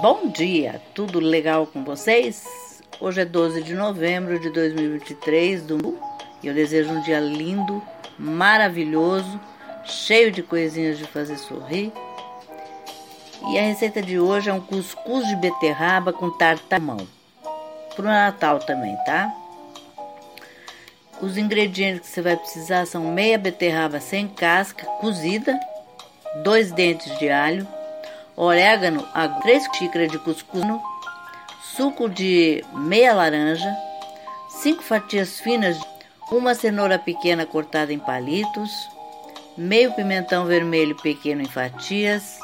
Bom dia, tudo legal com vocês? Hoje é 12 de novembro de 2023, domingo, e eu desejo um dia lindo, maravilhoso, cheio de coisinhas de fazer sorrir. E a receita de hoje é um cuscuz de beterraba com tartamão. Pro Natal também, tá? Os ingredientes que você vai precisar são meia beterraba sem casca, cozida, dois dentes de alho, orégano, 3 xícaras de cuscuz, suco de meia laranja, 5 fatias finas, uma cenoura pequena cortada em palitos, meio pimentão vermelho pequeno em fatias,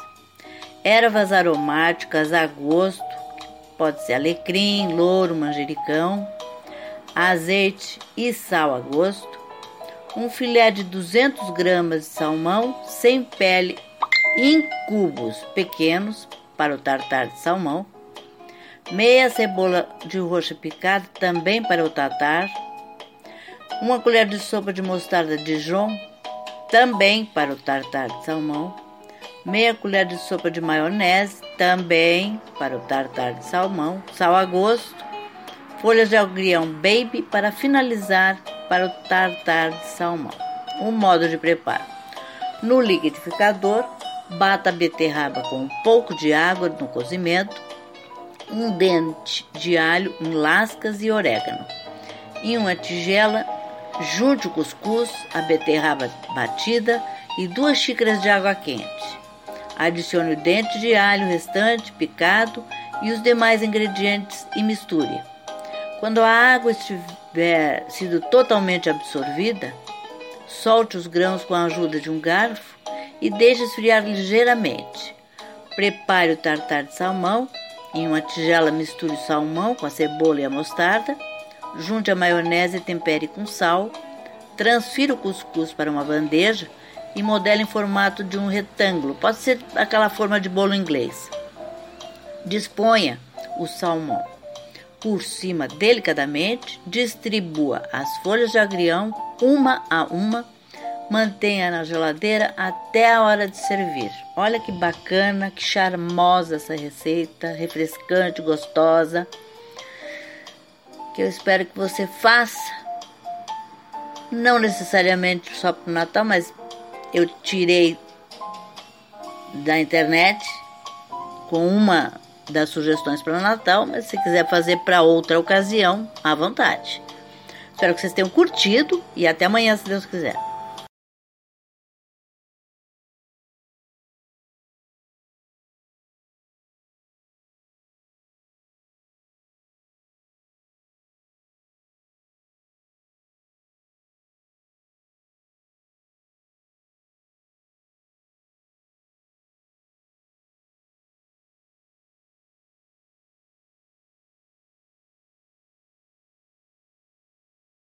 ervas aromáticas a gosto, pode ser alecrim, louro, manjericão, azeite e sal a gosto, um filé de 200 gramas de salmão sem pele em cubos pequenos para o tartar de salmão, meia cebola de roxa picada também para o tartar, uma colher de sopa de mostarda Dijon também para o tartar de salmão, meia colher de sopa de maionese também para o tartar de salmão, sal a gosto, folhas de agrião baby para finalizar para o tartar de salmão. O modo de preparo: no liquidificador Bata a beterraba com um pouco de água no cozimento, um dente de alho em lascas e orégano. Em uma tigela, junte o cuscuz, a beterraba batida e duas xícaras de água quente. Adicione o dente de alho restante picado e os demais ingredientes e misture. Quando a água estiver sido totalmente absorvida, solte os grãos com a ajuda de um garfo e deixe esfriar ligeiramente. Prepare o tartar de salmão. Em uma tigela misture o salmão com a cebola e a mostarda. Junte a maionese e tempere com sal. Transfira o cuscuz para uma bandeja e modele em formato de um retângulo. Pode ser aquela forma de bolo inglês. Disponha o salmão por cima delicadamente, distribua as folhas de agrião uma a uma Mantenha na geladeira até a hora de servir. Olha que bacana, que charmosa essa receita, refrescante, gostosa. Que eu espero que você faça. Não necessariamente só para o Natal, mas eu tirei da internet com uma das sugestões para o Natal, mas se quiser fazer para outra ocasião, à vontade. Espero que vocês tenham curtido e até amanhã, se Deus quiser.